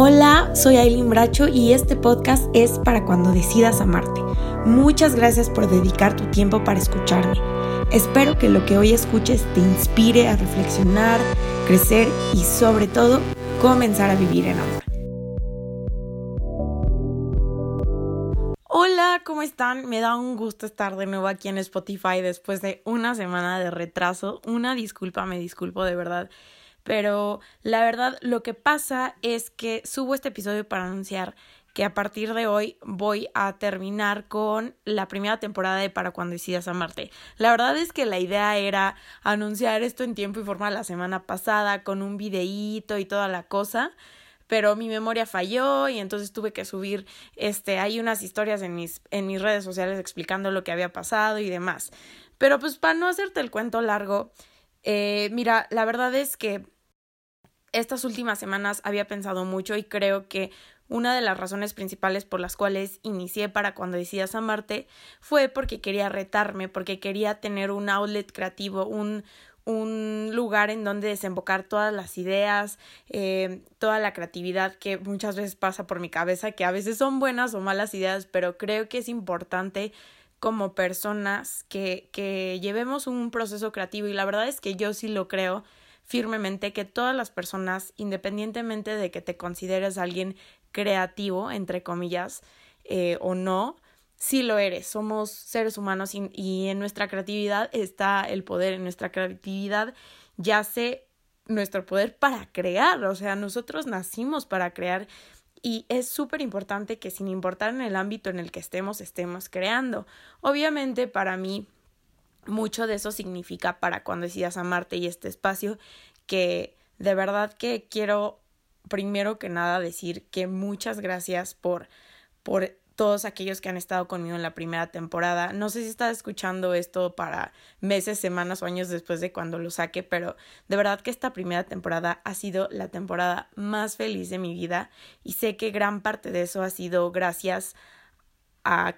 Hola, soy Aileen Bracho y este podcast es para cuando decidas amarte. Muchas gracias por dedicar tu tiempo para escucharme. Espero que lo que hoy escuches te inspire a reflexionar, crecer y sobre todo comenzar a vivir en amor. Hola, ¿cómo están? Me da un gusto estar de nuevo aquí en Spotify después de una semana de retraso. Una disculpa, me disculpo de verdad pero la verdad lo que pasa es que subo este episodio para anunciar que a partir de hoy voy a terminar con la primera temporada de Para cuando decidas amarte. La verdad es que la idea era anunciar esto en tiempo y forma la semana pasada con un videíto y toda la cosa, pero mi memoria falló y entonces tuve que subir este hay unas historias en mis en mis redes sociales explicando lo que había pasado y demás. Pero pues para no hacerte el cuento largo, eh, mira, la verdad es que estas últimas semanas había pensado mucho y creo que una de las razones principales por las cuales inicié para cuando decidas amarte fue porque quería retarme, porque quería tener un outlet creativo, un, un lugar en donde desembocar todas las ideas, eh, toda la creatividad que muchas veces pasa por mi cabeza, que a veces son buenas o malas ideas, pero creo que es importante como personas que, que llevemos un proceso creativo y la verdad es que yo sí lo creo firmemente que todas las personas, independientemente de que te consideres alguien creativo, entre comillas, eh, o no, sí lo eres. Somos seres humanos y, en nuestra creatividad está el poder, en nuestra creatividad yace nuestro poder para crear, o sea, nosotros nacimos para crear y es súper importante que sin importar en el ámbito en el que estemos, estemos creando. Obviamente para mí mucho de eso significa para cuando decidas amarte y este espacio que de verdad que quiero primero que nada decir que muchas gracias por por todos aquellos que han estado conmigo en la primera temporada. No sé si estás escuchando esto para meses, semanas o años después de cuando lo saque, pero de verdad que esta primera temporada ha sido la temporada más feliz de mi vida y sé que gran parte de eso ha sido gracias a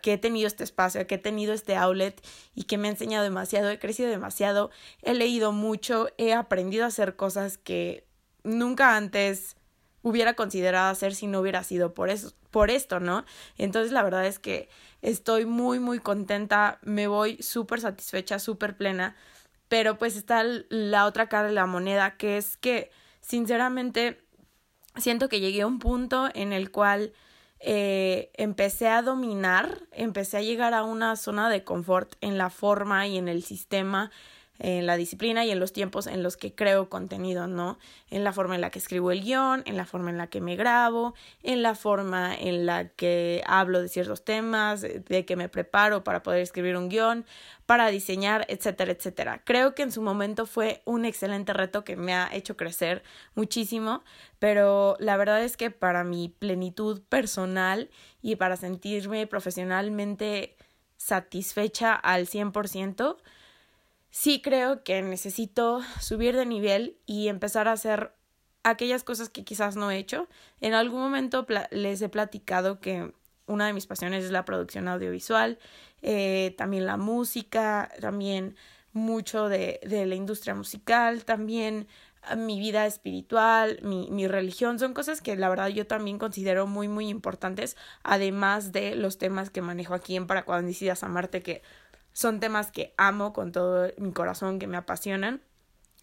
que he tenido este espacio, a que he tenido este outlet y que me ha enseñado demasiado, he crecido demasiado, he leído mucho, he aprendido a hacer cosas que nunca antes hubiera considerado hacer si no hubiera sido por eso, por esto, ¿no? Entonces la verdad es que estoy muy muy contenta, me voy súper satisfecha, súper plena, pero pues está la otra cara de la moneda que es que sinceramente siento que llegué a un punto en el cual eh, empecé a dominar, empecé a llegar a una zona de confort en la forma y en el sistema en la disciplina y en los tiempos en los que creo contenido, ¿no? En la forma en la que escribo el guion, en la forma en la que me grabo, en la forma en la que hablo de ciertos temas, de que me preparo para poder escribir un guion, para diseñar, etcétera, etcétera. Creo que en su momento fue un excelente reto que me ha hecho crecer muchísimo, pero la verdad es que para mi plenitud personal y para sentirme profesionalmente satisfecha al 100%, sí creo que necesito subir de nivel y empezar a hacer aquellas cosas que quizás no he hecho. En algún momento les he platicado que una de mis pasiones es la producción audiovisual, eh, también la música, también mucho de, de la industria musical, también ah, mi vida espiritual, mi, mi religión, son cosas que la verdad yo también considero muy, muy importantes, además de los temas que manejo aquí en Para cuando decidas amarte, que son temas que amo con todo mi corazón, que me apasionan.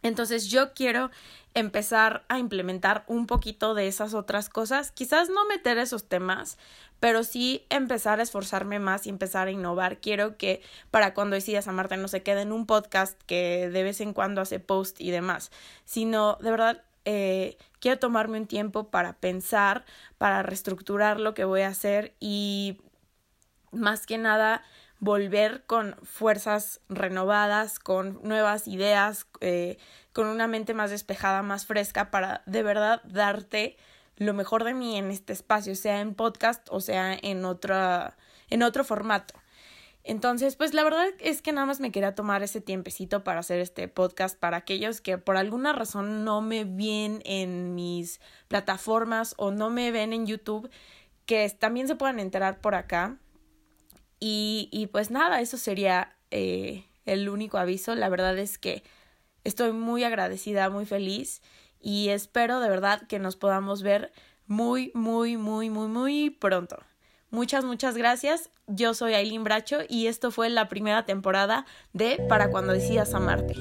Entonces yo quiero empezar a implementar un poquito de esas otras cosas, quizás no meter esos temas, pero sí empezar a esforzarme más y empezar a innovar. Quiero que para cuando decidas amarte no se quede en un podcast que de vez en cuando hace post y demás, sino de verdad eh, quiero tomarme un tiempo para pensar, para reestructurar lo que voy a hacer y más que nada volver con fuerzas renovadas, con nuevas ideas, eh, con una mente más despejada, más fresca, para de verdad darte lo mejor de mí en este espacio, sea en podcast o sea en otra, en otro formato. Entonces, pues la verdad es que nada más me quería tomar ese tiempecito para hacer este podcast para aquellos que por alguna razón no me ven en mis plataformas o no me ven en YouTube, que también se puedan enterar por acá. Y, y pues nada, eso sería eh, el único aviso. La verdad es que estoy muy agradecida, muy feliz y espero de verdad que nos podamos ver muy, muy, muy, muy, muy pronto. Muchas, muchas gracias. Yo soy Aileen Bracho y esto fue la primera temporada de Para cuando decidas amarte.